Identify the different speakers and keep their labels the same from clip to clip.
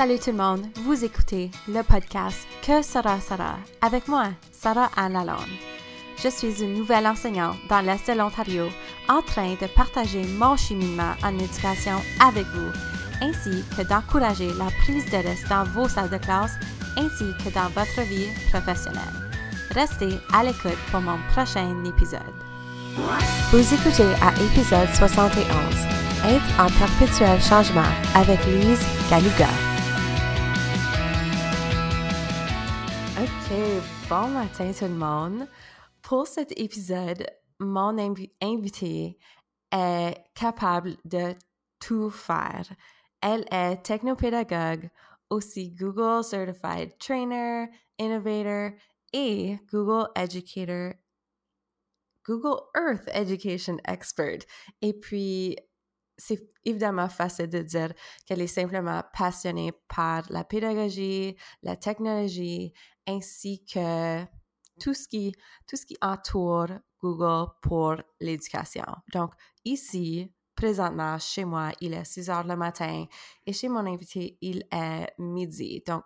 Speaker 1: Salut tout le monde, vous écoutez le podcast Que sera Sarah avec moi, Sarah Anne Lalonde. Je suis une nouvelle enseignante dans l'Est de l'Ontario en train de partager mon cheminement en éducation avec vous, ainsi que d'encourager la prise de risque dans vos salles de classe ainsi que dans votre vie professionnelle. Restez à l'écoute pour mon prochain épisode. Vous écoutez à épisode 71, Être en perpétuel changement avec Lise Galuga. Bon matin tout le monde. Pour cet épisode, mon invité est capable de tout faire. Elle est technopédagogue, aussi Google Certified Trainer, Innovator et Google Educator, Google Earth Education Expert. Et puis, c'est évidemment facile de dire qu'elle est simplement passionnée par la pédagogie, la technologie, ainsi que tout ce qui, tout ce qui entoure Google pour l'éducation. Donc, ici, présentement, chez moi, il est 6 heures le matin et chez mon invité, il est midi. Donc,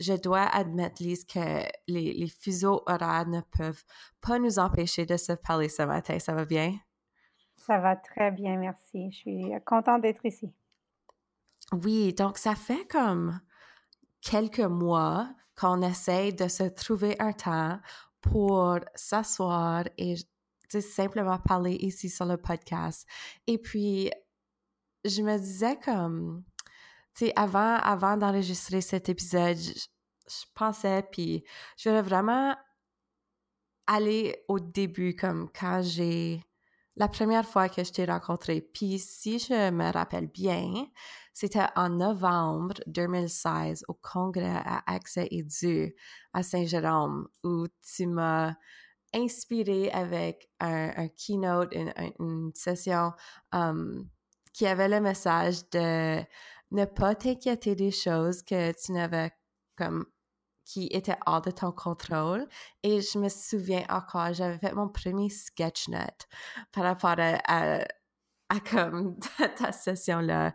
Speaker 1: je dois admettre, Lise, que les, les fuseaux horaires ne peuvent pas nous empêcher de se parler ce matin. Ça va bien?
Speaker 2: Ça va très bien, merci. Je suis contente d'être ici.
Speaker 1: Oui, donc ça fait comme quelques mois qu'on essaie de se trouver un temps pour s'asseoir et simplement parler ici sur le podcast. Et puis, je me disais comme, tu sais, avant, avant d'enregistrer cet épisode, je, je pensais, puis je voulais vraiment aller au début, comme quand j'ai la première fois que je t'ai rencontré. Puis si je me rappelle bien, c'était en novembre 2016 au congrès à Accès Édu à Saint-Jérôme où tu m'as inspiré avec un, keynote, une, session um, qui avait le message de ne pas t'inquiéter des choses que tu n'avais comme qui était hors de ton contrôle. Et je me souviens encore, j'avais fait mon premier sketch note par rapport à, à, comme ta, session-là.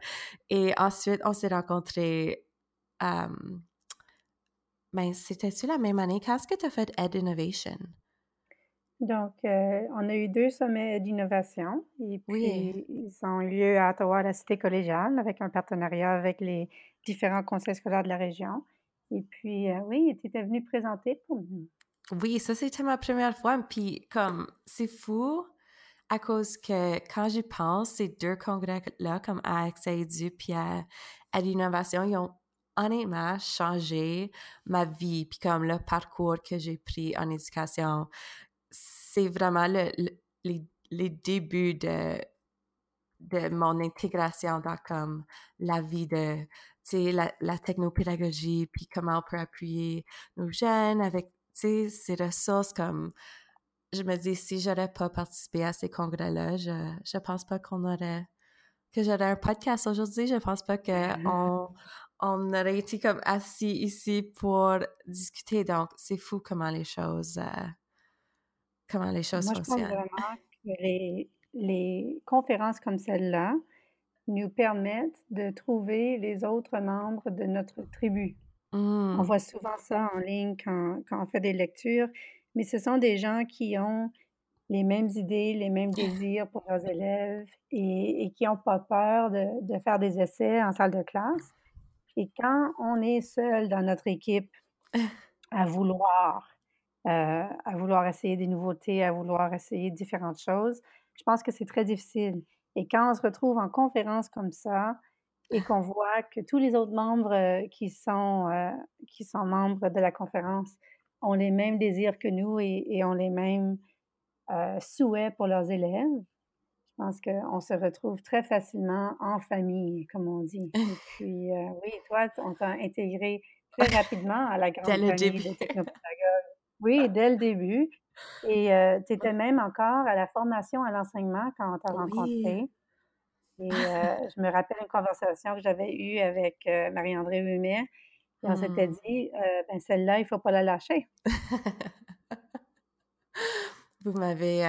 Speaker 1: Et ensuite, on s'est rencontrés. Um, ben, c'était-tu la même année? Qu'est-ce que tu as fait Ed Innovation?
Speaker 2: Donc, euh, on a eu deux sommets d'innovation et puis ils ont eu lieu à Ottawa, à la Cité collégiale, avec un partenariat avec les différents conseils scolaires de la région. Et puis, euh, oui, tu étais venu présenter pour nous.
Speaker 1: Oui, ça, c'était ma première fois. Puis, comme, c'est fou à cause que quand j'y pense, ces deux congrès-là, comme à Accès puis à, l'innovation, ils ont honnêtement changé ma vie. Puis, comme le parcours que j'ai pris en éducation, c'est vraiment le, les, les débuts de de mon intégration dans comme la vie de la, la technopédagogie, puis comment on peut appuyer nos jeunes avec ces ressources comme je me dis si j'aurais pas participé à ces congrès-là, je je pense pas qu'on aurait que j'aurais un podcast aujourd'hui, je pense pas qu'on on aurait été comme assis ici pour discuter. Donc c'est fou comment les choses euh, comment les choses
Speaker 2: Moi, je pense vraiment que les, les conférences comme celle-là, nous permettent de trouver les autres membres de notre tribu. On mmh. voit souvent ça en ligne quand, quand, on fait des lectures, mais ce sont des gens qui ont les mêmes idées, les mêmes désirs pour leurs élèves et, et qui n'ont pas peur de, de, faire des essais en salle de classe. Et quand on est seul dans notre équipe à vouloir, euh, à vouloir essayer des nouveautés, à vouloir essayer différentes choses, je pense que c'est très difficile. Et quand on se retrouve en conférence comme ça et qu'on voit que tous les autres membres euh, qui, sont, euh, qui sont membres de la conférence ont les mêmes désirs que nous et, ont les mêmes euh, souhaits pour leurs élèves, je pense qu'on se retrouve très facilement en famille, comme on dit. Et puis, oui, toi, on t'a intégré très rapidement à la grande famille des technopédagogues. Oui, dès le début. Et tu étais même encore à la formation à l'enseignement quand on t'a rencontré. Et je me rappelle une conversation que j'avais eue avec Marie-André Humet. Et on s'était mmh. dit, ben celle-là, il ne faut pas la lâcher.
Speaker 1: vous m'avez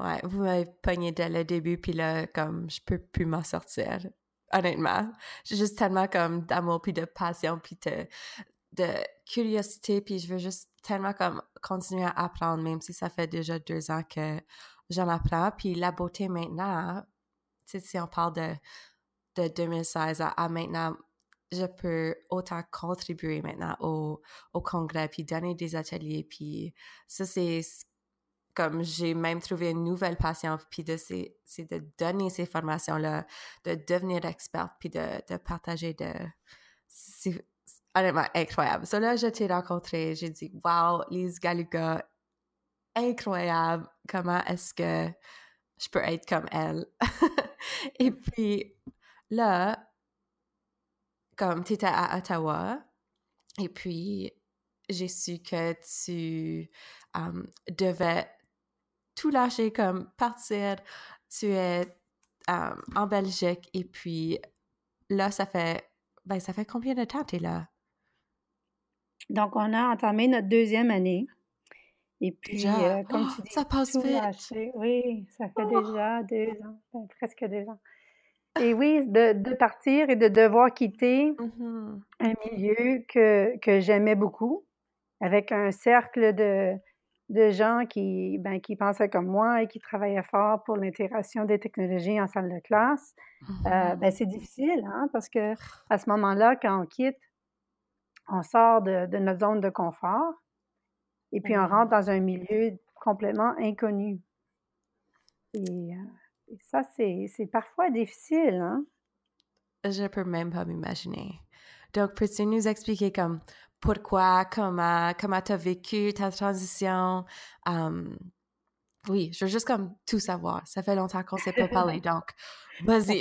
Speaker 1: ouais, vous m'avez pogné dès le début, puis là, comme je peux plus m'en sortir. honnêtement. J'ai juste tellement comme d'amour, puis de passion, puis de, de curiosité, puis je veux juste tellement comme continuer à apprendre, même si ça fait déjà deux ans que j'en apprends. Puis la beauté maintenant, sais, si on parle de, de 2016 à, maintenant, je peux autant contribuer maintenant au, au congrès, puis donner des ateliers, puis ça, c'est comme j'ai même trouvé une nouvelle passion, puis de c'est de donner ces formations-là, de devenir experte, puis de, de partager de... Honnêtement incroyable. Ça, là, je t'ai rencontré, j'ai dit « Wow, Lise Galuga, incroyable! Comment est-ce que je peux être comme elle? » Et puis là, comme tu étais à Ottawa, et puis j'ai su que tu devais tout lâcher, comme partir. Tu es en Belgique et puis là, ça fait, ben, ça fait combien de temps tu es là?
Speaker 2: Donc, on a entamé notre deuxième année. Et puis, euh, comme tu dis,
Speaker 1: ça passe
Speaker 2: tout
Speaker 1: vite.
Speaker 2: Oui, ça fait oh! déjà deux ans, ben, presque deux ans. Et oui, de, de, partir et de devoir quitter mmh un milieu que, que j'aimais beaucoup, avec un cercle de, de gens qui, ben, qui pensaient comme moi et qui travaillaient fort pour l'intégration des technologies en salle de classe, euh, mmh ben, c'est difficile, hein, parce que à ce moment-là, quand on quitte, on sort de, de notre zone de confort et puis on rentre mmh dans un milieu complètement inconnu. Et, euh, ça, c'est parfois difficile. Hein?
Speaker 1: Je peux même pas m'imaginer. Donc, peux-tu nous expliquer comme pourquoi, comment, comment tu as vécu ta transition? oui, je veux juste comme tout savoir. Ça fait longtemps qu'on ne s'est pas parlé, donc vas-y.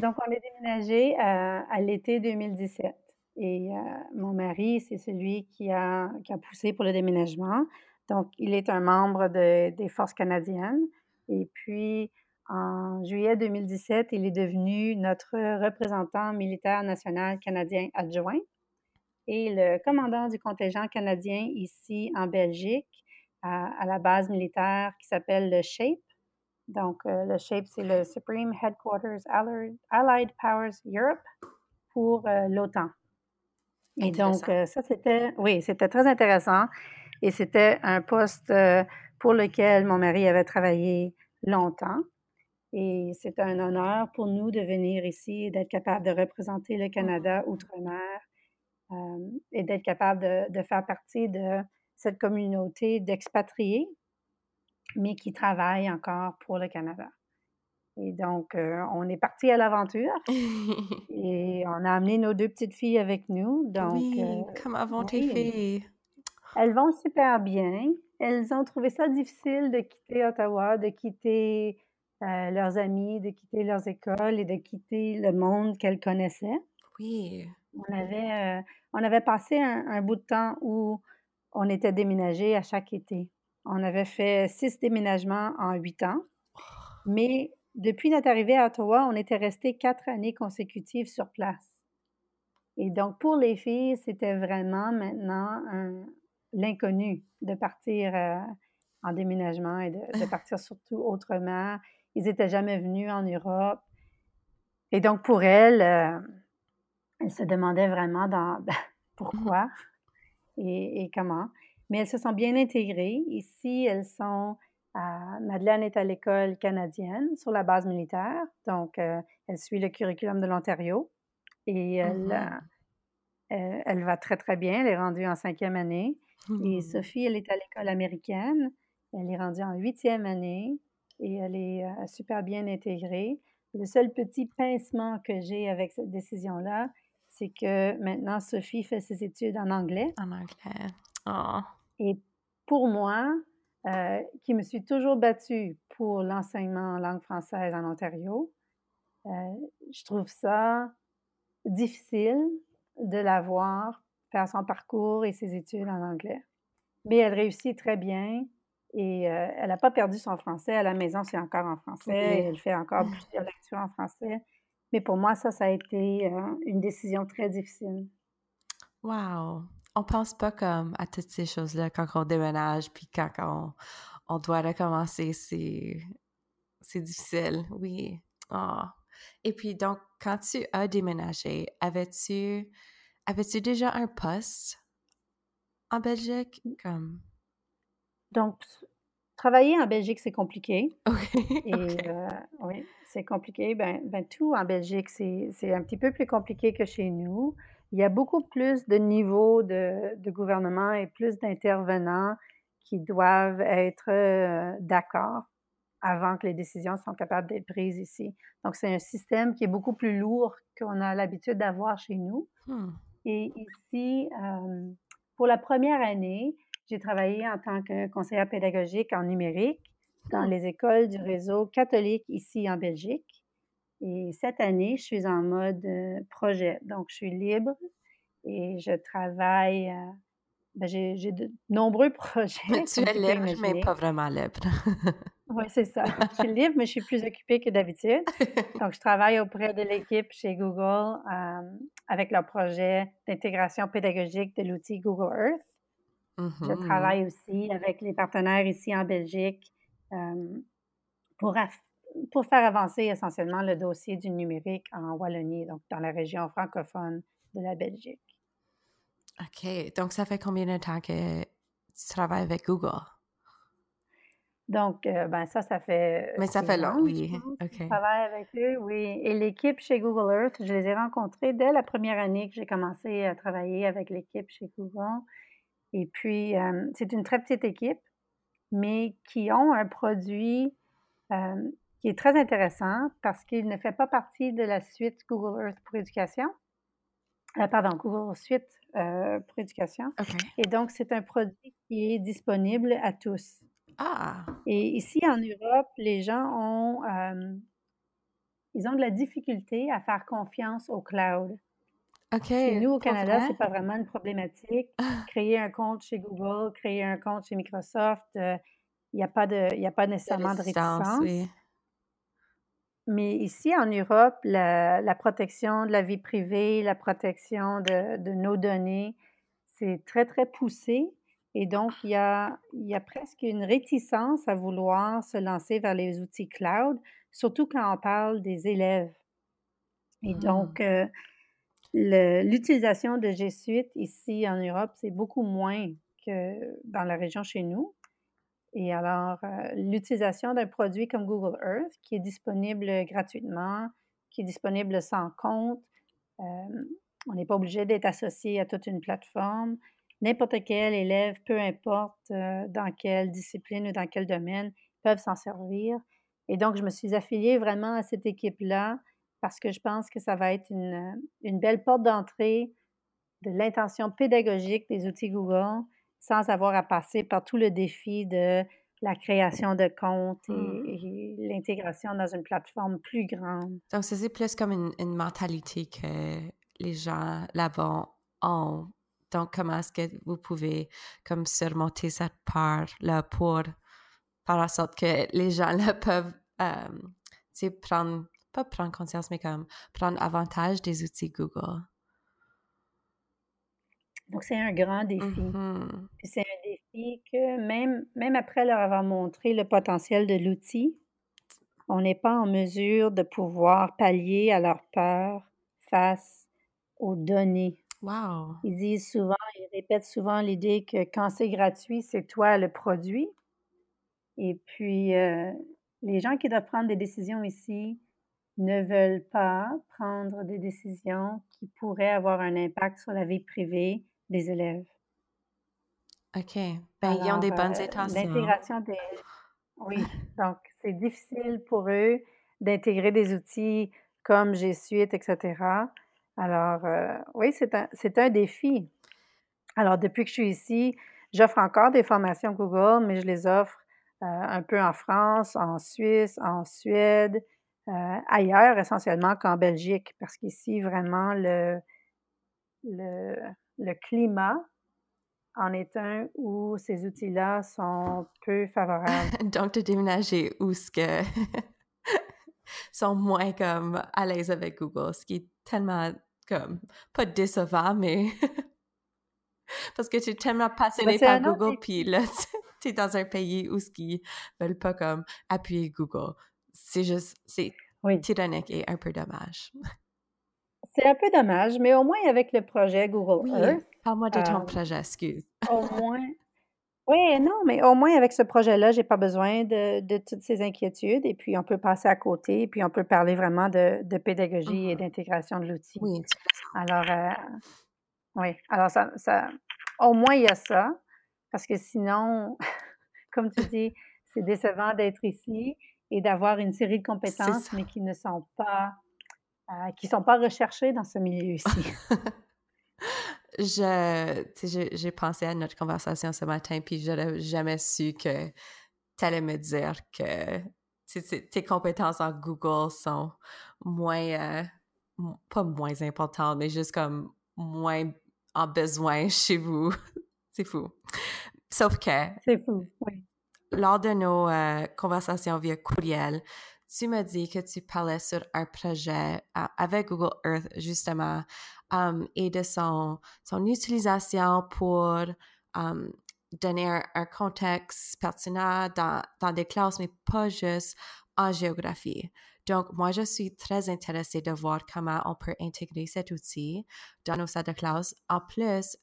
Speaker 2: donc, on est déménagé euh, à, l'été 2017. Et euh, mon mari, c'est celui qui a, qui a poussé pour le déménagement. Donc, il est un membre des Forces canadiennes. Et puis, en juillet 2017, il est devenu notre représentant militaire national canadien adjoint et le commandant du contingent canadien ici en Belgique, à, la base militaire qui s'appelle le SHAPE. Donc, euh, le SHAPE, c'est le Supreme Headquarters Allied, Powers Europe pour euh, l'OTAN. Et donc, euh, ça, c'était, oui, c'était très intéressant. Et c'était un poste pour lequel mon mari avait travaillé longtemps. Et c'est un honneur pour nous de venir ici et d'être capable de représenter le Canada mmh. outre-mer euh, et d'être capable de, faire partie de cette communauté d'expatriés, mais qui travaillent encore pour le Canada. Et donc, euh, on est parti à l'aventure et on a amené nos deux petites filles avec nous. Donc,
Speaker 1: oui, euh, comment vont tes filles?
Speaker 2: Elles vont super bien. Elles ont trouvé ça difficile de quitter Ottawa, de quitter leurs amis, de quitter leurs écoles et de quitter le monde qu'elles connaissaient.
Speaker 1: Oui.
Speaker 2: On avait, on avait passé un, bout de temps où on était déménagé à chaque été. On avait fait six déménagements en huit ans, mais depuis notre arrivée à Ottawa, on était resté quatre années consécutives sur place. Et donc, pour les filles, c'était vraiment maintenant l'inconnu de partir euh, en déménagement et de, partir surtout autrement. Ils n'étaient jamais venus en Europe. Et donc, pour elles, euh, elles se demandaient vraiment dans, mmh pourquoi et, comment. Mais elles se sont bien intégrées. Ici, elles sont à, Madeleine est à l'école canadienne sur la base militaire. Donc, euh, elle suit le curriculum de l'Ontario et elle, euh, elle, va très, très bien. Elle est rendue en cinquième année. Et mmh. Sophie, elle est à l'école américaine. Elle est rendue en huitième année et elle est euh, super bien intégrée. Le seul petit pincement que j'ai avec cette décision-là, c'est que maintenant, Sophie fait ses études en anglais.
Speaker 1: En anglais. Oh.
Speaker 2: Et pour moi, euh, qui me suis toujours battue pour l'enseignement en langue française en Ontario, euh, je trouve ça difficile de la voir faire son parcours et ses études en anglais. Mais elle réussit très bien et euh, elle n'a pas perdu son français. À la maison, c'est encore en français. Elle fait encore plusieurs lectures en français. Mais pour moi, ça, ça a été euh, une décision très difficile.
Speaker 1: Wow! On pense pas comme à toutes ces choses-là quand on déménage, puis quand on, on doit recommencer, c'est, c'est difficile, oui. Oh. Et puis, donc, quand tu as déménagé, avais-tu avais-tu déjà un poste en Belgique? Comme...
Speaker 2: Donc, travailler en Belgique, c'est compliqué. Et euh, oui, c'est compliqué. Ben, ben, tout en Belgique, c'est un petit peu plus compliqué que chez nous. Il y a beaucoup plus de niveaux de, de gouvernement et plus d'intervenants qui doivent être euh, d'accord avant que les décisions soient capables d'être prises ici. Donc, c'est un système qui est beaucoup plus lourd qu'on a l'habitude d'avoir chez nous. Hmm. Et ici, euh, pour la première année, j'ai travaillé en tant que conseillère pédagogique en numérique dans hmm. les écoles du réseau catholique ici en Belgique. Et cette année, je suis en mode euh, projet. Donc, je suis libre et je travaille. Euh, ben, j'ai de nombreux projets.
Speaker 1: tu es libre, mais pas vraiment libre.
Speaker 2: oui, c'est ça. Je suis libre, mais je suis plus occupée que d'habitude. Donc, je travaille auprès de l'équipe chez Google euh, avec leur projet d'intégration pédagogique de l'outil Google Earth. Je mm-hmm. travaille aussi avec les partenaires ici en Belgique pour, pour faire avancer essentiellement le dossier du numérique en Wallonie, donc dans la région francophone de la Belgique.
Speaker 1: OK. Donc, ça fait combien de temps que tu travailles avec Google?
Speaker 2: Donc, euh, ben ça, ça fait.
Speaker 1: Mais ça fait long, oui.
Speaker 2: OK. Je travaille avec eux, oui. Et l'équipe chez Google Earth, je les ai rencontrés dès la première année que j'ai commencé à travailler avec l'équipe chez Google. Et puis, euh, c'est une très petite équipe, mais qui ont un produit euh, qui est très intéressant parce qu'il ne fait pas partie de la suite Google Earth pour éducation. Euh, pardon, Google Suite pour éducation. Et donc, c'est un produit qui est disponible à tous.
Speaker 1: Ah!
Speaker 2: Et ici, en Europe, les gens ont, ils ont de la difficulté à faire confiance au cloud.
Speaker 1: OK.
Speaker 2: nous, au Canada, c'est pas vraiment une problématique. Créer un compte chez Google, créer un compte chez Microsoft, euh, il n'y a, pas de, y a pas nécessairement de, réticence. Mais ici, en Europe, la, protection de la vie privée, la protection de, nos données, c'est très, très poussé. Et donc, il y a, y a presque une réticence à vouloir se lancer vers les outils cloud, surtout quand on parle des élèves. Et donc, mmh. euh, L'utilisation de G Suite ici en Europe, c'est beaucoup moins que dans la région chez nous. Et alors, euh, l'utilisation d'un produit comme Google Earth, qui est disponible gratuitement, qui est disponible sans compte, euh, on n'est pas obligé d'être associé à toute une plateforme. N'importe quel élève, peu importe euh, dans quelle discipline ou dans quel domaine, peuvent s'en servir. Et donc, je me suis affiliée vraiment à cette équipe-là parce que je pense que ça va être une, une belle porte d'entrée de l'intention pédagogique des outils Google sans avoir à passer par tout le défi de la création de comptes et, mmh. l'intégration dans une plateforme plus grande.
Speaker 1: Donc, c'est plus comme une, une, mentalité que les gens là-bas ont. Donc, comment est-ce que vous pouvez comme surmonter cette peur-là pour faire en sorte que les gens là peuvent euh, prendre pas prendre conscience, mais comme prendre avantage des outils Google?
Speaker 2: Donc, c'est un grand défi. Mm-hmm. c'est un défi que même, même après leur avoir montré le potentiel de l'outil, on n'est pas en mesure de pouvoir pallier à leur peur face aux données.
Speaker 1: Wow.
Speaker 2: Ils disent souvent, ils répètent souvent l'idée que quand c'est gratuit, c'est toi le produit. Et puis, euh, les gens qui doivent prendre des décisions ici, ne veulent pas prendre des décisions qui pourraient avoir un impact sur la vie privée des élèves.
Speaker 1: OK. Ben, ils ont des bonnes euh, intentions.
Speaker 2: L'intégration des... Oui, donc c'est difficile pour eux d'intégrer des outils comme G Suite, etc. Alors, euh, oui, c'est un, un défi. Alors, depuis que je suis ici, j'offre encore des formations Google, mais je les offre euh, un peu en France, en Suisse, en Suède, euh, ailleurs essentiellement qu'en Belgique, parce qu'ici, vraiment, le, le, le, climat en est un où ces outils-là sont peu favorables.
Speaker 1: Donc, de déménager où ce que sont moins comme à l'aise avec Google, ce qui est tellement comme pas décevant, mais parce que tu es tellement passionné par Google, puis là, tu es dans un pays où ce qui veulent pas comme appuyer Google c'est juste, c'est tyrannique et un peu dommage.
Speaker 2: C'est un peu dommage, mais au moins avec le projet Google
Speaker 1: oui,
Speaker 2: Earth.
Speaker 1: Parle-moi de ton euh, projet, excuse.
Speaker 2: Au moins. Oui, non, mais au moins avec ce projet-là, j'ai pas besoin de, de, toutes ces inquiétudes et puis on peut passer à côté et puis on peut parler vraiment de, de pédagogie et mmh d'intégration de l'outil.
Speaker 1: Oui.
Speaker 2: Alors, euh, oui, alors ça, ça, au moins il y a ça, parce que sinon, comme tu dis, c'est décevant d'être ici et d'avoir une série de compétences, mais qui ne sont pas euh, qui sont pas recherchées dans ce milieu ici.
Speaker 1: je, j'ai pensé à notre conversation ce matin, puis je n'aurais jamais su que tu allais me dire que tes compétences en Google sont moins, euh, pas moins importantes, mais juste comme moins en besoin chez vous. C'est fou. Sauf que.
Speaker 2: C'est fou, oui.
Speaker 1: Lors de nos euh, conversations via courriel, tu m'as dit que tu parlais sur un projet avec Google Earth, justement, um, et de son, son utilisation pour um, donner un, contexte pertinent dans, dans des classes, mais pas juste en géographie. Donc, moi, je suis très intéressée de voir comment on peut intégrer cet outil dans nos salles de classe. En plus,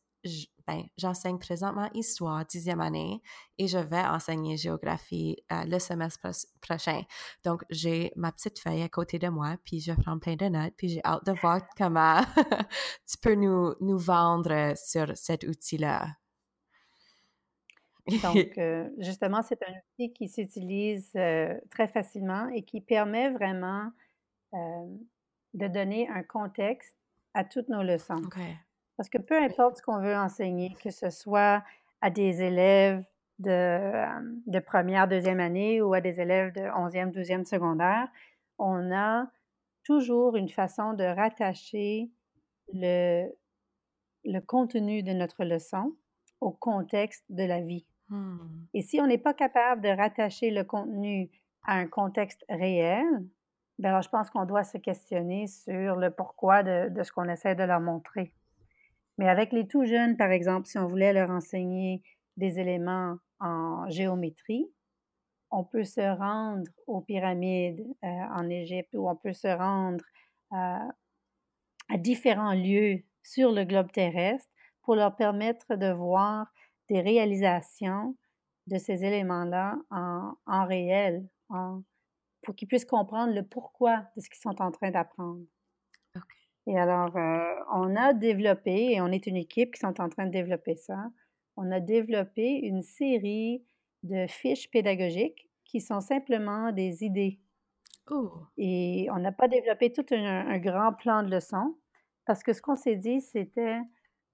Speaker 1: ben, j'enseigne présentement histoire dixième année et je vais enseigner géographie euh, le semestre prochain. Donc, j'ai ma petite feuille à côté de moi, puis je prends plein de notes, puis j'ai hâte de voir comment tu peux nous, nous vendre sur cet outil-là.
Speaker 2: Donc, euh, justement, c'est un outil qui s'utilise euh, très facilement et qui permet vraiment de donner un contexte à toutes nos leçons. Parce que peu importe ce qu'on veut enseigner, que ce soit à des élèves de, euh, de première, deuxième année ou à des élèves de onzième, douzième secondaire, on a toujours une façon de rattacher le, le contenu de notre leçon au contexte de la vie. Hmm. Et si on n'est pas capable de rattacher le contenu à un contexte réel, bien alors je pense qu'on doit se questionner sur le pourquoi de, de ce qu'on essaie de leur montrer. Mais avec les tout jeunes, par exemple, si on voulait leur enseigner des éléments en géométrie, on peut se rendre aux pyramides euh, en Égypte ou on peut se rendre euh, à différents lieux sur le globe terrestre pour leur permettre de voir des réalisations de ces éléments-là en, en, réel, pour qu'ils puissent comprendre le pourquoi de ce qu'ils sont en train d'apprendre. Et alors, euh, on a développé, et on est une équipe qui sont en train de développer ça, on a développé une série de fiches pédagogiques qui sont simplement des idées. Oh. Et on n'a pas développé tout un, grand plan de leçon parce que ce qu'on s'est dit, c'était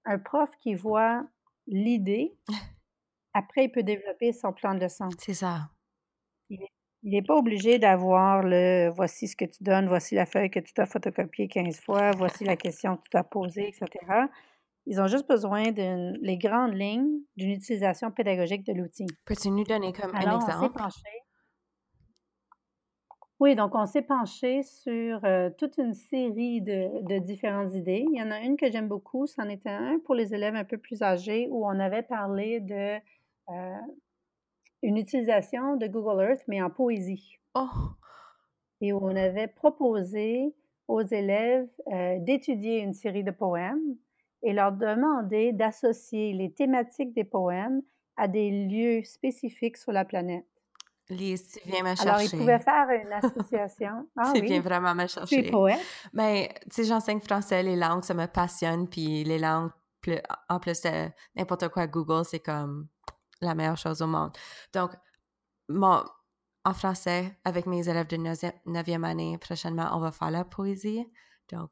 Speaker 2: un prof qui voit l'idée, après il peut développer son plan de leçon.
Speaker 1: C'est ça.
Speaker 2: Il n'est pas obligé d'avoir le voici ce que tu donnes, voici la feuille que tu as photocopiée 15 fois, voici la question que tu as posée, etc. Ils ont juste besoin de les grandes lignes d'une utilisation pédagogique de l'outil.
Speaker 1: Peux-tu nous donner comme un exemple?
Speaker 2: Oui, donc on s'est penché sur euh, toute une série de, différentes idées. Il y en a une que j'aime beaucoup, c'en était un pour les élèves un peu plus âgés où on avait parlé de euh, une utilisation de Google Earth, mais en poésie. Oh! Et où on avait proposé aux élèves euh, d'étudier une série de poèmes et leur demander d'associer les thématiques des poèmes à des lieux spécifiques sur la planète.
Speaker 1: Lise, tu viens me chercher.
Speaker 2: Alors, ils pouvaient faire une association.
Speaker 1: Ah, tu viens vraiment me chercher.
Speaker 2: Tu es poète.
Speaker 1: Mais, tu sais, j'enseigne français, les langues, ça me passionne, puis les langues, en plus de n'importe quoi Google, c'est comme la meilleure chose au monde. Donc, mon, en français, avec mes élèves de 9e année, prochainement, on va faire la poésie. Donc,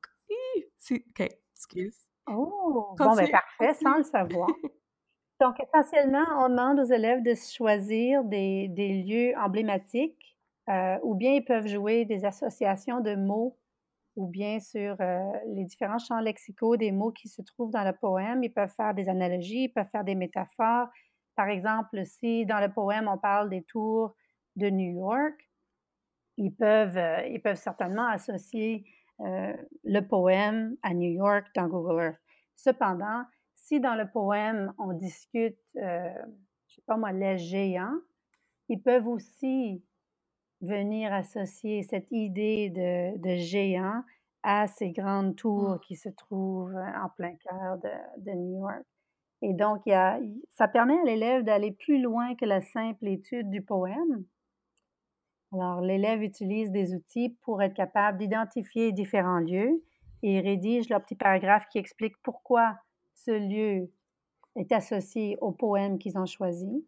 Speaker 1: OK, excuse.
Speaker 2: Oh, bon, ben parfait, sans le savoir. Donc, essentiellement, on demande aux élèves de choisir des, des lieux emblématiques euh, ou bien ils peuvent jouer des associations de mots ou bien sur euh, les différents champs lexicaux des mots qui se trouvent dans le poème. Ils peuvent faire des analogies, ils peuvent faire des métaphores, par exemple, si dans le poème on parle des tours de New York, ils peuvent, euh, ils peuvent certainement associer euh, le poème à New York dans Google Earth. Cependant, si dans le poème on discute, euh, je ne sais pas moi, les géants, ils peuvent aussi venir associer cette idée de, de géant à ces grandes tours mmh. qui se trouvent en plein cœur de, de New York. Et donc, il y a, ça permet à l'élève d'aller plus loin que la simple étude du poème. Alors, l'élève utilise des outils pour être capable d'identifier différents lieux et rédige leur petit paragraphe qui explique pourquoi ce lieu est associé au poème qu'ils ont choisi.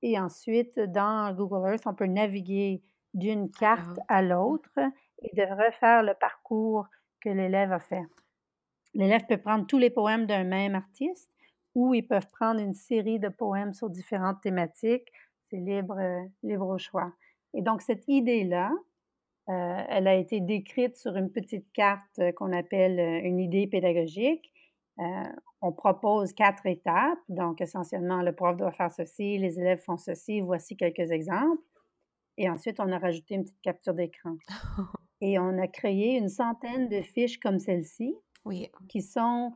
Speaker 2: Et ensuite, dans Google Earth, on peut naviguer d'une carte à l'autre et de refaire le parcours que l'élève a fait. L'élève peut prendre tous les poèmes d'un même artiste ou ils peuvent prendre une série de poèmes sur différentes thématiques. C'est libre, libre au choix. Et donc, cette idée-là, euh, elle a été décrite sur une petite carte qu'on appelle euh, une idée pédagogique. Euh, on propose quatre étapes. Donc, essentiellement, le prof doit faire ceci, les élèves font ceci. Voici quelques exemples. Et ensuite, on a rajouté une petite capture d'écran. Et on a créé une centaine de fiches comme celle-ci,
Speaker 1: oui.
Speaker 2: qui sont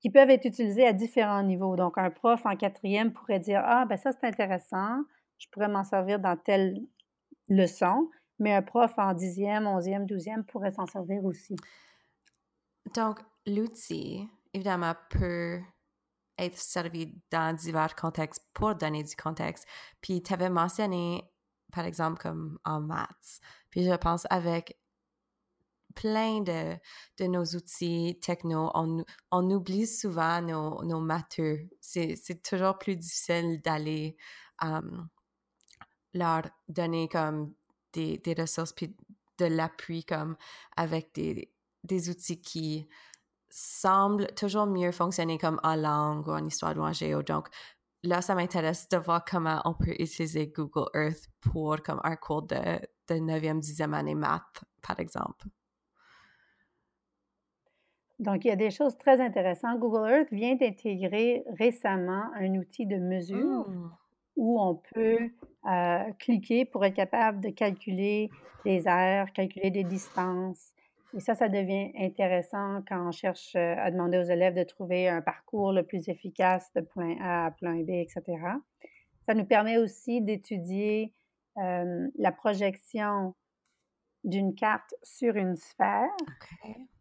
Speaker 2: qui peuvent être utilisées à différents niveaux. Donc, un prof en quatrième pourrait dire Ah, ben ça, c'est intéressant, je pourrais m'en servir dans telle leçon, mais un prof en dixième, onzième, douzième pourrait s'en servir aussi.
Speaker 1: Donc, l'outil, évidemment, peut être servi dans divers contextes pour donner du contexte. Puis, tu avais mentionné, par exemple, comme en maths. Puis, je pense avec plein de, de nos outils techno, on, on oublie souvent nos, nos matheux. C'est toujours plus difficile d'aller leur donner comme des, des ressources puis de l'appui comme avec des, des outils qui semble toujours mieux fonctionner comme en langue ou en histoire ou en géo. Donc, là, ça m'intéresse de voir comment on peut utiliser Google Earth pour comme un cours de, de 9e, 10e année maths, par exemple.
Speaker 2: Donc, il y a des choses très intéressantes. Google Earth vient d'intégrer récemment un outil de mesure mmh. où on peut euh, cliquer pour être capable de calculer des aires, calculer des distances, et ça, ça devient intéressant quand on cherche euh, à demander aux élèves de trouver un parcours le plus efficace de point A à point B, etc. Ça nous permet aussi d'étudier euh, la projection d'une carte sur une sphère.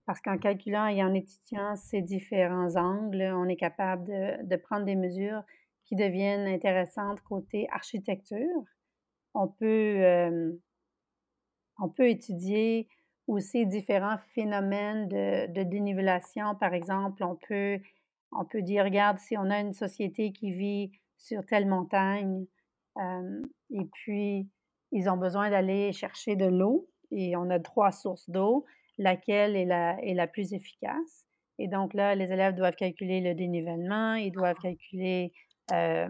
Speaker 2: Parce qu'en calculant et en étudiant ces différents angles, on est capable de, prendre des mesures qui deviennent intéressantes côté architecture. On peut, euh, on peut étudier aussi différents phénomènes de, de, dénivellation. Par exemple, on peut, on peut dire, regarde, si on a une société qui vit sur telle montagne, euh, et puis ils ont besoin d'aller chercher de l'eau, et on a trois sources d'eau, laquelle est la, est la plus efficace. Et donc là, les élèves doivent calculer le dénivellement, ils doivent calculer euh,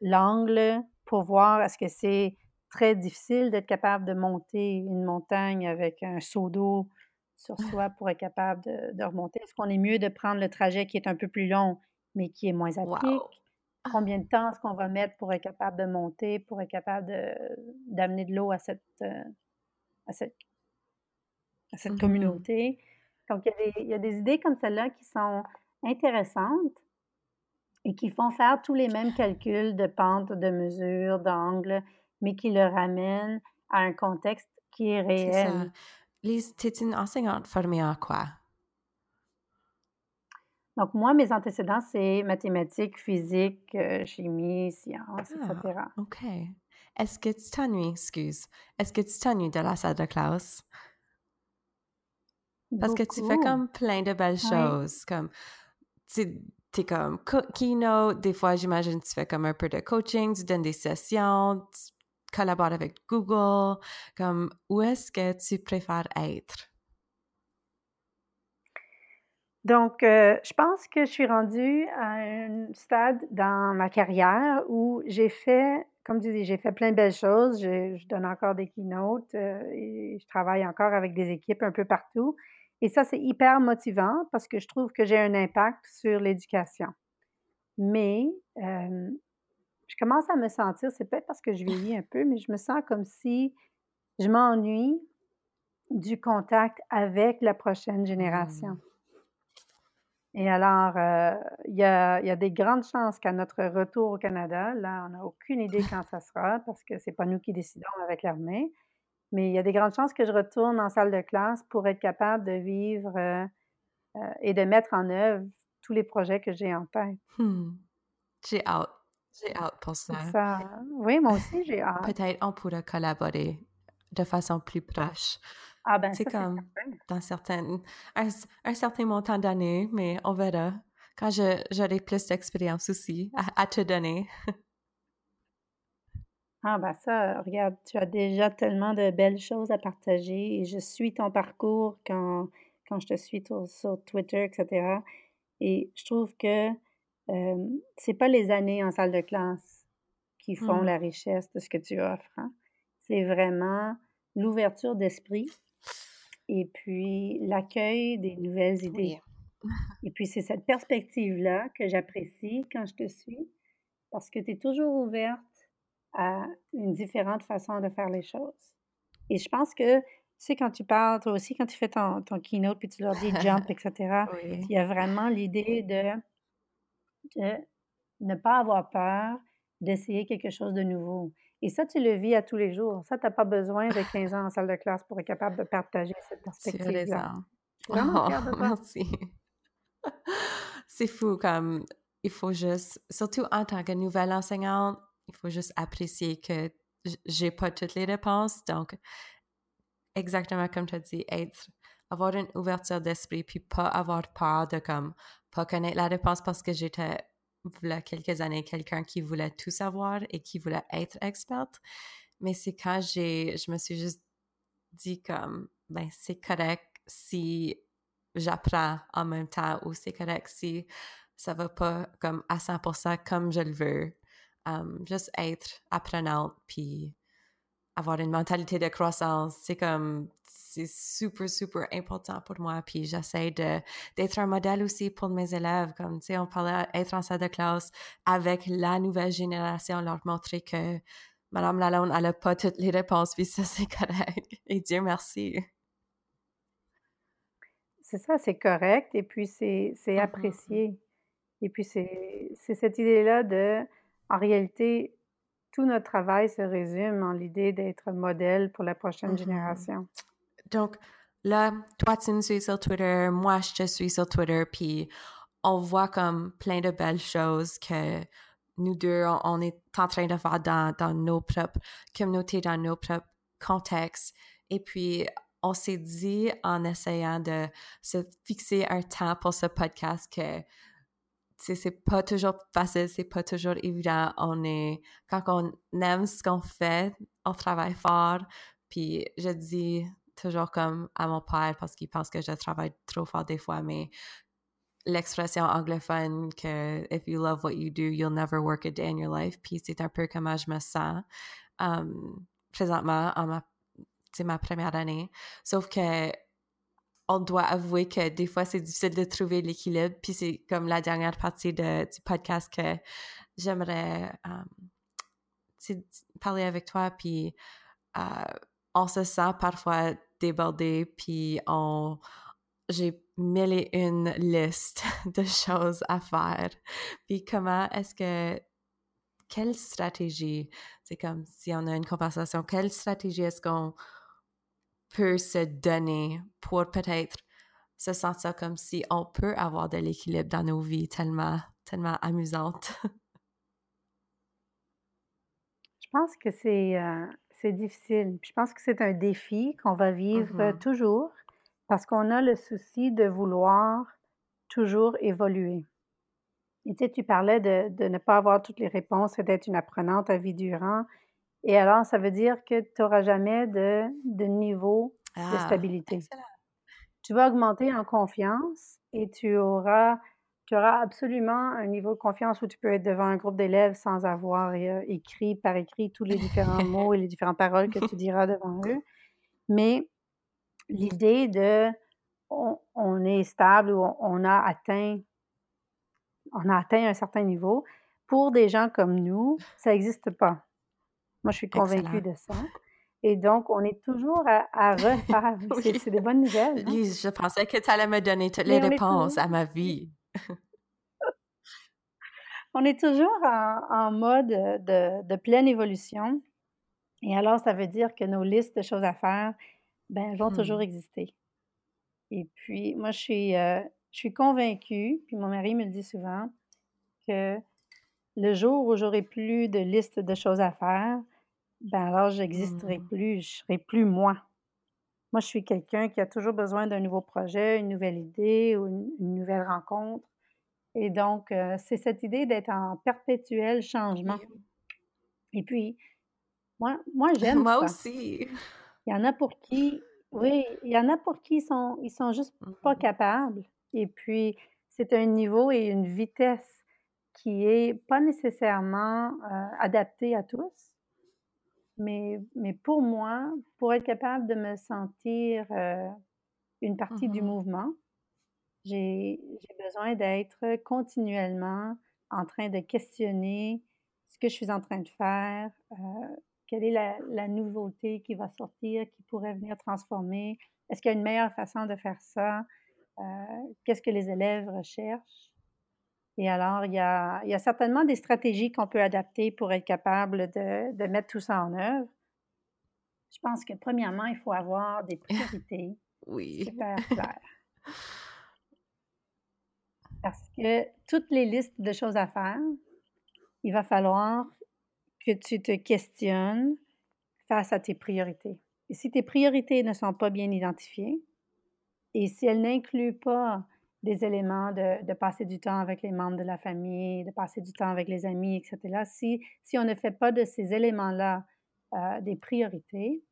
Speaker 2: l'angle pour voir est-ce que c'est très difficile d'être capable de monter une montagne avec un seau d'eau sur soi pour être capable de, remonter? Est-ce qu'on est mieux de prendre le trajet qui est un peu plus long, mais qui est moins à pic? Combien de temps est-ce qu'on va mettre pour être capable de monter, pour être capable d'amener de, l'eau à cette, euh, à cette, à cette mmh communauté? Donc, il y, a des, il y a des idées comme celle-là qui sont intéressantes et qui font faire tous les mêmes calculs de pente, de mesure, d'angle, mais qui le ramène à un contexte qui est réel.
Speaker 1: Lise, tu es une enseignante formée en quoi?
Speaker 2: Donc, moi, mes antécédents, c'est mathématiques, physique, euh, chimie, sciences, etc. Ah,
Speaker 1: OK. Est-ce que tu t'ennuies, excuse, est-ce que tu t'ennuies de la salle de classe? Parce que tu fais comme plein de belles choses, comme tu es comme keynote, des fois, j'imagine, tu fais comme un peu de coaching, tu donnes des sessions, collabore avec Google? Comme, où est-ce que tu préfères être?
Speaker 2: Donc, euh, je pense que je suis rendue à un stade dans ma carrière où j'ai fait, comme tu dis, j'ai fait plein de belles choses. Je, donne encore des keynotes euh, et je travaille encore avec des équipes un peu partout. Et ça, c'est hyper motivant parce que je trouve que j'ai un impact sur l'éducation. Mais euh, je commence à me sentir, c'est peut-être parce que je vieillis un peu, mais je me sens comme si je m'ennuie du contact avec la prochaine génération. Et alors, euh, il y a, y a des grandes chances qu'à notre retour au Canada, là, on n'a aucune idée quand ça sera parce que c'est pas nous qui décidons avec l'armée, mais il y a des grandes chances que je retourne en salle de classe pour être capable de vivre euh, euh, et de mettre en œuvre tous les projets que j'ai en tête.
Speaker 1: Hmm. J'ai hâte. J'ai hâte pour ça.
Speaker 2: ça. Oui, moi aussi, j'ai hâte.
Speaker 1: Peut-être on pourra collaborer de façon plus proche.
Speaker 2: Ah ben,
Speaker 1: c'est comme dans certaines, un, certain montant d'années, mais on verra quand j'aurai plus d'expérience aussi à, te donner.
Speaker 2: ah ben ça, regarde, tu as déjà tellement de belles choses à partager et je suis ton parcours quand, quand je te suis sur, Twitter, etc. Et je trouve que euh, c'est pas les années en salle de classe qui font mmh. la richesse de ce que tu offres. Hein. C'est vraiment l'ouverture d'esprit et puis l'accueil des nouvelles idées. Et puis c'est cette perspective-là que j'apprécie quand je te suis, parce que tu es toujours ouverte à une différente façon de faire les choses. Et je pense que, tu sais, quand tu parles, toi aussi, quand tu fais ton, ton keynote, puis tu leur dis jump, etc., il y a vraiment l'idée de, de ne pas avoir peur d'essayer quelque chose de nouveau. Et ça, tu le vis à tous les jours. Ça, tu n'as pas besoin de 15 ans en salle de classe pour être capable de partager cette perspective-là.
Speaker 1: Oh, merci. C'est fou, comme il faut juste, surtout en tant que nouvelle enseignante, il faut juste apprécier que j'ai pas toutes les réponses. Donc, exactement comme tu as dit, être, avoir une ouverture d'esprit, puis pas avoir peur de comme pas connaître la réponse parce que j'étais voilà quelques années quelqu'un qui voulait tout savoir et qui voulait être experte. Mais c'est quand j'ai, je me suis juste dit comme, ben c'est correct si j'apprends en même temps ou c'est correct si ça va pas comme à 100% comme je le veux. Juste être apprenante puis avoir une mentalité de croissance. C'est comme, c'est super, super important pour moi. Puis j'essaie d'être un modèle aussi pour mes élèves. Comme, tu sais, on parlait d'être en salle de classe avec la nouvelle génération, leur montrer que Madame Lalonde, elle n'a pas toutes les réponses, puis ça, c'est correct. Et Dieu merci.
Speaker 2: C'est ça, c'est correct. Et puis, c'est mm-hmm. apprécié. Et puis, c'est cette idée-là de, en réalité, tout notre travail se résume en l'idée d'être modèle pour la prochaine mm-hmm. génération.
Speaker 1: Donc, là, toi, tu me suis sur Twitter, moi, je te suis sur Twitter, puis on voit comme plein de belles choses que nous deux, on, est en train de faire dans, dans nos propres communautés, dans nos propres contextes. Et puis, on s'est dit en essayant de se fixer un temps pour ce podcast que c'est pas toujours facile, c'est pas toujours évident. On est, quand on aime ce qu'on fait, on travaille fort. Puis je dis toujours comme à mon père parce qu'il pense que je travaille trop fort des fois, mais l'expression anglophone que if you love what you do, you'll never work a day in your life. Puis c'est un peu comment je me sens um, présentement en ma, ma première année. Sauf que on doit avouer que des fois c'est difficile de trouver l'équilibre. Puis c'est comme la dernière partie de, du podcast que j'aimerais um, parler avec toi. Puis uh, on se sent parfois débordé, puis on j'ai et une liste de choses à faire. Puis comment est-ce que quelle stratégie, c'est comme si on a une conversation, quelle stratégie est-ce qu'on peut se donner pour peut-être se sentir comme si on peut avoir de l'équilibre dans nos vies tellement, tellement amusante.
Speaker 2: Je pense que c'est euh, c'est difficile. je pense que c'est un défi qu'on va vivre euh, mmh toujours parce qu'on a le souci de vouloir toujours évoluer. Et tu sais, tu parlais de, de ne pas avoir toutes les réponses et d'être une apprenante à vie durant. Et alors, ça veut dire que tu n'auras jamais de, de niveau de ah, stabilité. Tu vas augmenter en confiance et tu auras tu auras absolument un niveau de confiance où tu peux être devant un groupe d'élèves sans avoir euh, écrit par écrit tous les différents mots et les différentes paroles que tu diras devant eux. Mais l'idée de on, est stable ou on, a atteint on a atteint un certain niveau, pour des gens comme nous, ça n'existe pas. Moi, je suis convaincue de ça. Et donc, on est toujours à, refaire. C'est des bonnes nouvelles.
Speaker 1: je pensais que tu allais me donner toutes les réponses à ma vie.
Speaker 2: On est toujours en, mode de, pleine évolution. Et alors, ça veut dire que nos listes de choses à faire, ben, vont toujours hmm. exister. Et puis, moi, je suis, euh, je suis convaincue, puis mon mari me le dit souvent, que le jour où j'aurai plus de liste de choses à faire, ben alors j'existerai mmh. plus, je serai plus moi. Moi, je suis quelqu'un qui a toujours besoin d'un nouveau projet, une nouvelle idée ou une, nouvelle rencontre. Et donc, c'est cette idée d'être en perpétuel changement. Et puis, moi, moi j'aime
Speaker 1: Moi aussi.
Speaker 2: Il y en a pour qui, oui, il y en a pour qui ils sont, ils sont juste pas mmh capables. Et puis, c'est un niveau et une vitesse qui est pas nécessairement euh, adapté à tous. Mais, mais pour moi, pour être capable de me sentir euh, une partie du mmh mouvement, j'ai besoin d'être continuellement en train de questionner ce que je suis en train de faire, euh, quelle est la, la, nouveauté qui va sortir, qui pourrait venir transformer, est-ce qu'il y a une meilleure façon de faire ça, qu'est-ce que les élèves recherchent? Et alors, il y a, il y a certainement des stratégies qu'on peut adapter pour être capable de, de, mettre tout ça en œuvre. Je pense que premièrement, il faut avoir des priorités
Speaker 1: oui.
Speaker 2: super claires. Parce que toutes les listes de choses à faire, il va falloir que tu te questionnes face à tes priorités. Et si tes priorités ne sont pas bien identifiées, et si elles n'incluent pas des éléments de, passer du temps avec les membres de la famille, de passer du temps avec les amis, etc. Si, si on ne fait pas de ces éléments-là euh, des priorités,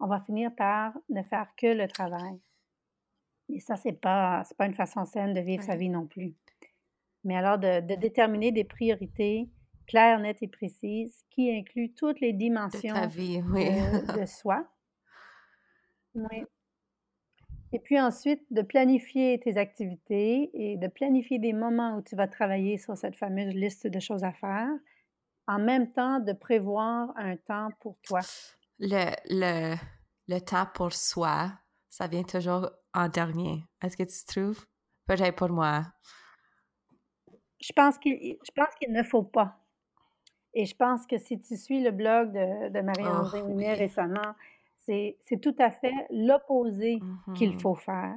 Speaker 2: on va finir par ne faire que le travail. Et ça, ce n'est pas, pas une façon saine de vivre sa vie non plus. Mais alors, de, déterminer des priorités claires, nettes et précises qui incluent toutes les dimensions
Speaker 1: de, vie, oui.
Speaker 2: de, de soi. Oui. Et puis ensuite, de planifier tes activités et de planifier des moments où tu vas travailler sur cette fameuse liste de choses à faire, en même temps de prévoir un temps pour toi.
Speaker 1: Le, le, le temps pour soi, ça vient toujours en dernier. Est-ce que tu trouves? Peut-être pour moi.
Speaker 2: Je pense qu'il qu'il ne faut pas. Et je pense que si tu suis le blog de, de Marie-André oh, récemment, c'est tout à fait l'opposé qu'il mmh faut faire.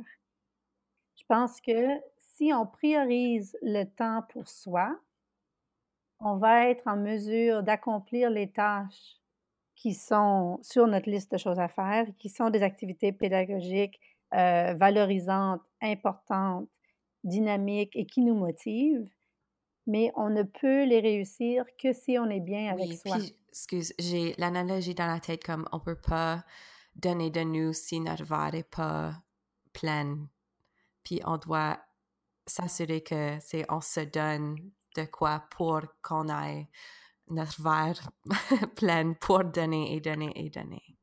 Speaker 2: Je pense que si on priorise le temps pour soi, on va être en mesure d'accomplir les tâches qui sont sur notre liste de choses à faire, qui sont des activités pédagogiques euh, valorisantes, importantes, dynamiques et qui nous motivent, mais on ne peut les réussir que si on est bien avec soi
Speaker 1: excuse, j'ai l'analogie dans la tête comme on peut pas donner de nous si notre verre n'est pas plein. Puis on doit s'assurer que c'est on se donne de quoi pour qu'on ait notre verre plein pour donner et donner et donner.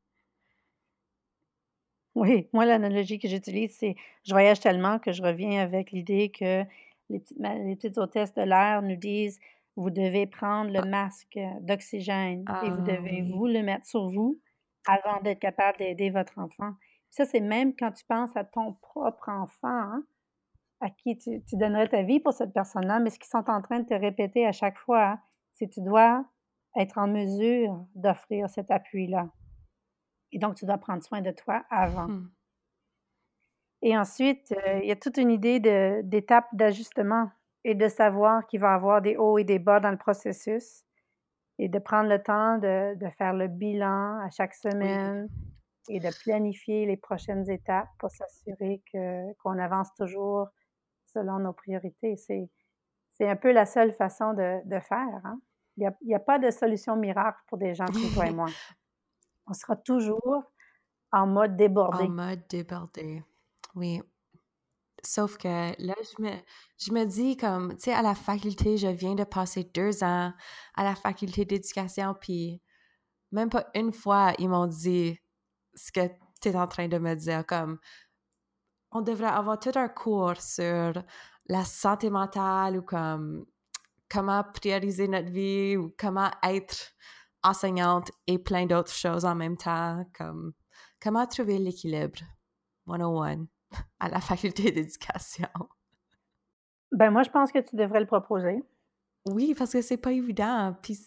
Speaker 2: Oui, moi, l'analogie que j'utilise, c'est je voyage tellement que je reviens avec l'idée que les petites, les petites hôtesses de l'air nous disent vous devez prendre le ah. masque d'oxygène et vous ah devez vous le mettre sur vous avant d'être capable d'aider votre enfant. Ça, c'est même quand tu penses à ton propre enfant, hein, à qui tu, donnerais ta vie pour cette personne-là, mais ce qu'ils sont en train de te répéter à chaque fois, c'est que tu dois être en mesure d'offrir cet appui-là. Et donc, tu dois prendre soin de toi avant. Mmh. Et ensuite, euh, il y a toute une idée d'étape d'ajustement et de savoir qu'il va y avoir des hauts et des bas dans le processus et de prendre le temps de, de faire le bilan à chaque semaine et de planifier les prochaines étapes pour s'assurer qu'on avance toujours selon nos priorités. C'est, un peu la seule façon de, de faire. Hein. Il n'y a, pas de solution miracle pour des gens comme toi et moi. On sera toujours en mode débordé.
Speaker 1: En mode débordé, oui. Sauf que là, je me, je me dis comme, tu sais, à la faculté, je viens de passer deux ans à la faculté d'éducation, puis même pas une fois, ils m'ont dit ce que tu es en train de me dire, comme, on devrait avoir tout un cours sur la santé mentale ou comme comment prioriser notre vie ou comment être enseignante et plein d'autres choses en même temps, comme comment trouver l'équilibre. 101 à la faculté d'éducation.
Speaker 2: Ben, moi, je pense que tu devrais le proposer.
Speaker 1: Oui, parce que c'est pas évident, puis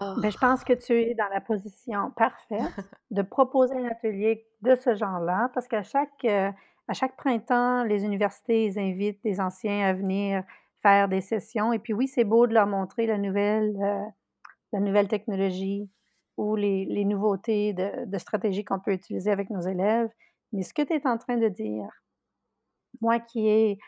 Speaker 2: Ben, je pense que tu es dans la position parfaite de proposer un atelier de ce genre-là, parce qu'à chaque, euh, à chaque printemps, les universités, ils invitent des anciens à venir faire des sessions et puis oui, c'est beau de leur montrer la nouvelle, euh, la nouvelle technologie ou les les nouveautés de de stratégies qu'on peut utiliser avec nos élèves, mais ce que tu es en train de dire, moi qui ai,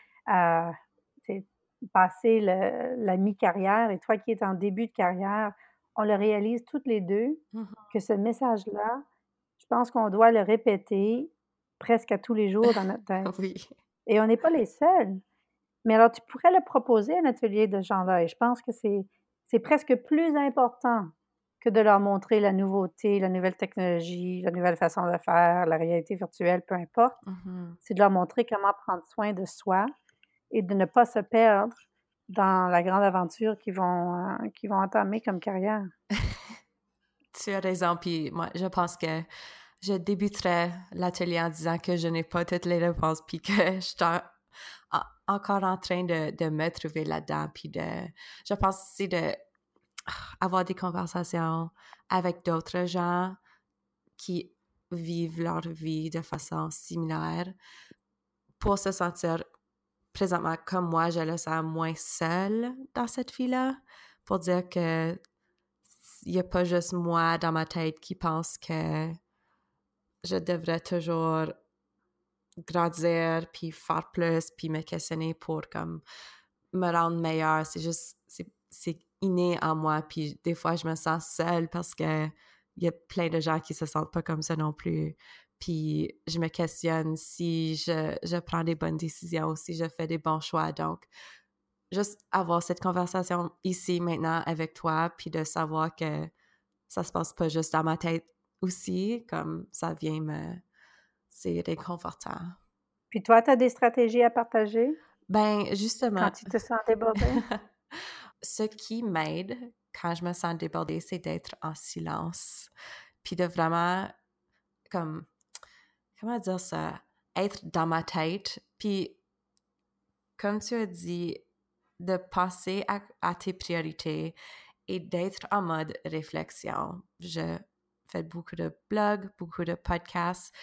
Speaker 2: tu passé le la mi-carrière et toi qui es en début de carrière, on le réalise toutes les 2
Speaker 1: Mmh
Speaker 2: que ce message-là, je pense qu'on doit le répéter presque à tous les jours dans notre tête
Speaker 1: Oui.
Speaker 2: et on n'est pas les seuls. Mais alors tu pourrais le proposer un atelier de ce genre-là et je pense que c'est presque plus important que de leur montrer la nouveauté, la nouvelle technologie, la nouvelle façon de faire, la réalité virtuelle, peu importe.
Speaker 1: Mmh
Speaker 2: C'est de leur montrer comment prendre soin de soi et de ne pas se perdre dans la grande aventure qu'ils vont, euh, vont entamer comme carrière.
Speaker 1: Tu as raison, puis moi, je pense que je débuterai l'atelier en disant que je n'ai pas toutes les réponses, puis que je suis en- encore en train de, de me trouver là-dedans, puis de... Je pense aussi de avoir des conversations avec d'autres gens qui vivent leur vie de façon similaire pour se sentir présentement comme moi, je le sens moins seule dans cette vie-là, pour dire que il n'y a pas juste moi dans ma tête qui pense que je devrais toujours grandir, puis faire plus, puis me questionner pour comme me rendre meilleure. C'est juste, c'est inné en moi, puis des fois, je me sens seule parce que il y a plein de gens qui se sentent pas comme ça non plus. Puis je me questionne si je, je prends des bonnes décisions, si je fais des bons choix. Donc, juste avoir cette conversation ici maintenant avec toi, puis de savoir que ça se passe pas juste dans ma tête aussi, comme ça vient me... C'est réconfortant.
Speaker 2: Puis toi, tu as des stratégies à partager?
Speaker 1: Ben, justement...
Speaker 2: Quand tu te sens débordée?
Speaker 1: Ce qui m'aide quand je me sens débordée, c'est d'être en silence. Puis de vraiment, comme, comment dire ça? Être dans ma tête. Puis, comme tu as dit, de passer à, tes priorités et d'être en mode réflexion. Je fais beaucoup de blogs, beaucoup de podcasts.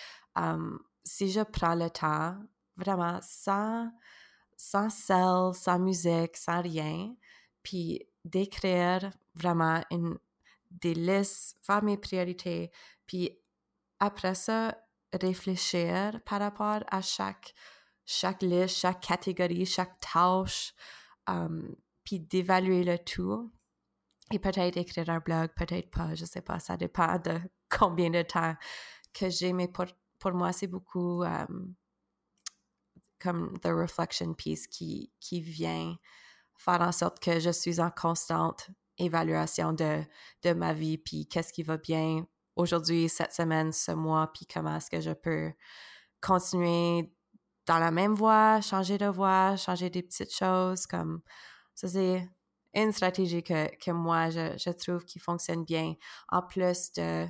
Speaker 1: Si je prends le temps, vraiment sans, sans sel, sans musique, sans rien, puis d'écrire vraiment une, des listes, faire mes priorités, puis après ça, réfléchir par rapport à chaque, chaque liste, chaque catégorie, chaque tâche, puis d'évaluer le tout. Et peut-être écrire un blog, peut-être pas, je sais pas, ça dépend de combien de temps que j'ai, mais pour, pour moi, c'est beaucoup comme the reflection piece qui, qui vient faire en sorte que je suis en constante évaluation de, de ma vie, puis qu'est-ce qui va bien aujourd'hui, cette semaine, ce mois, puis comment est-ce que je peux continuer dans la même voie, changer de voie, changer des petites choses, comme ça c'est une stratégie que, que moi je, je, trouve qui fonctionne bien, en plus de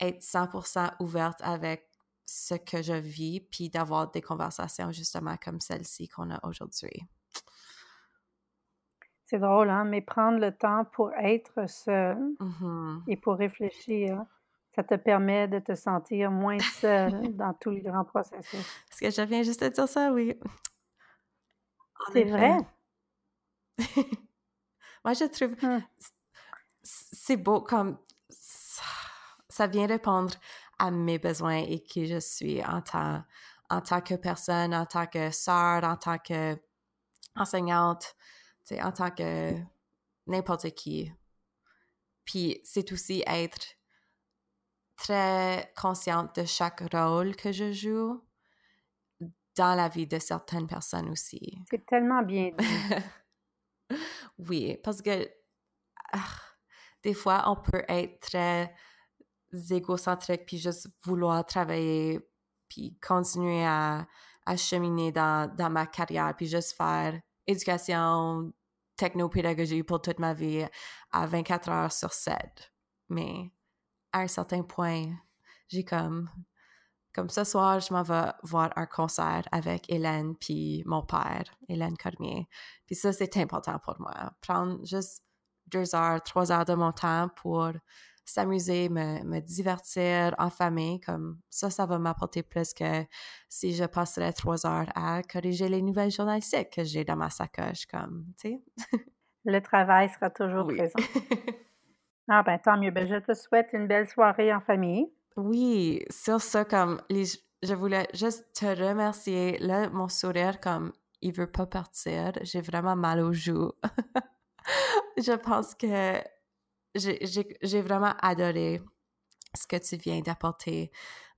Speaker 1: être 100% ouverte avec ce que je vis, puis d'avoir des conversations justement comme celle-ci qu'on a aujourd'hui.
Speaker 2: C'est drôle, hein, mais prendre le temps pour être seul
Speaker 1: mmh
Speaker 2: et pour réfléchir, ça te permet de te sentir moins seul dans tout le grand processus.
Speaker 1: Est-ce que je viens juste de dire ça? Oui.
Speaker 2: C'est vrai?
Speaker 1: Moi, je trouve...
Speaker 2: Hum.
Speaker 1: C'est beau comme... Ça vient répondre à mes besoins et qui je suis en tant, en tant que personne, en tant que sœur, en tant que enseignante, en tant que n'importe qui. Puis c'est aussi être très consciente de chaque rôle que je joue dans la vie de certaines personnes aussi.
Speaker 2: C'est tellement bien dit.
Speaker 1: oui, parce que ah, des fois, on peut être très égocentrique puis juste vouloir travailler puis continuer à, à cheminer dans, dans ma carrière puis juste faire éducation, technopédagogie pour toute ma vie à 24 heures sur 7. Mais à un certain point, j'ai comme comme ce soir, je m'en vais voir un concert avec Hélène puis mon père, Hélène Cormier. Puis ça, c'est important pour moi. Prendre juste deux heures, trois heures de mon temps pour s'amuser, me, me, divertir en famille, comme ça, ça va m'apporter plus que si je passerais trois heures à corriger les nouvelles journalistiques que j'ai dans ma sacoche, comme, tu sais.
Speaker 2: Le travail sera toujours présent. ah ben tant mieux. Ben, je te souhaite une belle soirée en famille.
Speaker 1: Oui, sur ça, comme, les, je voulais juste te remercier. Là, mon sourire, comme, il veut pas partir. J'ai vraiment mal aux joues. je pense que j'ai vraiment adoré ce que tu viens d'apporter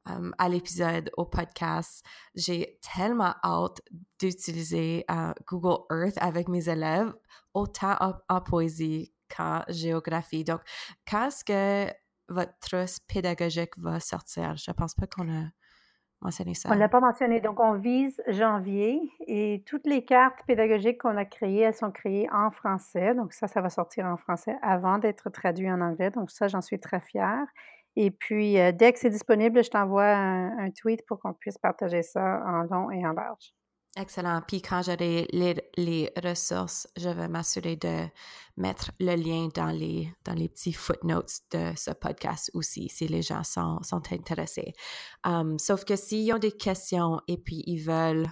Speaker 1: um, à l'épisode, au podcast. J'ai tellement hâte d'utiliser uh, Google Earth avec mes élèves, autant en, poésie qu'en géographie. Donc, quand est-ce que votre trousse pédagogique va sortir? Je pense pas qu'on a
Speaker 2: on ne l'a pas mentionné. Donc, on vise janvier et toutes les cartes pédagogiques qu'on a créées, elles sont créées en français. Donc, ça, ça va sortir en français avant d'être traduit en anglais. Donc, ça, j'en suis très fière. Et puis, euh, dès que c'est disponible, je t'envoie un tweet pour qu'on puisse partager ça en long et en large.
Speaker 1: Excellent. Puis quand j'aurai les, les, ressources, je vais m'assurer de mettre le lien dans les, dans les petits footnotes de ce podcast aussi, si les gens sont, sont intéressés. Um, sauf que s'ils ont des questions et puis ils veulent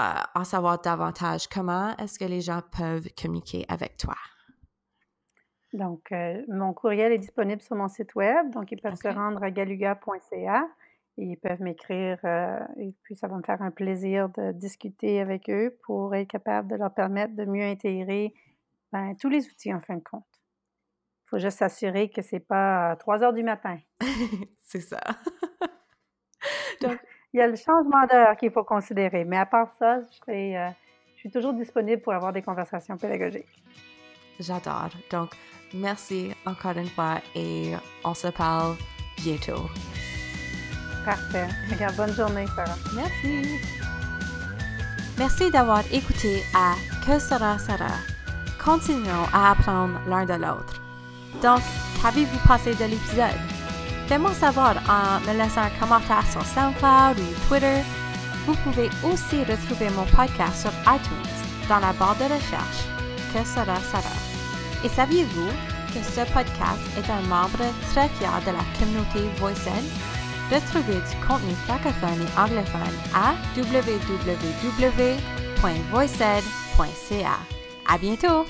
Speaker 1: euh, en savoir davantage, comment est-ce que les gens peuvent communiquer avec toi?
Speaker 2: Donc, euh, mon courriel est disponible sur mon site web, donc ils peuvent se rendre à galuga.ca. Ils peuvent m'écrire euh, et puis ça va me faire un plaisir de discuter avec eux pour être capable de leur permettre de mieux intégrer ben, tous les outils en fin de compte. Il faut juste s'assurer que c'est pas à 3 heures du matin.
Speaker 1: c'est ça.
Speaker 2: Donc, il y a le changement d'heure qu'il faut considérer, mais à part ça, je, euh, je suis toujours disponible pour avoir des conversations pédagogiques.
Speaker 1: J'adore. Donc, merci encore une fois et on se parle bientôt.
Speaker 2: Parfait. Regarde, bonne journée, Sarah.
Speaker 1: Merci. Merci d'avoir écouté à Que sera Sarah? Continuons à apprendre l'un de l'autre. Donc, qu'avez-vous passé de l'épisode? Faites-moi savoir en me laissant un commentaire sur SoundCloud ou Twitter. Vous pouvez aussi retrouver mon podcast sur iTunes dans la barre de recherche Que sera Sarah? Et saviez-vous que ce podcast est un membre très fier de la communauté VoiceEd Retrouvez du contenu francophone et anglophone à www.voiced.ca. À bientôt!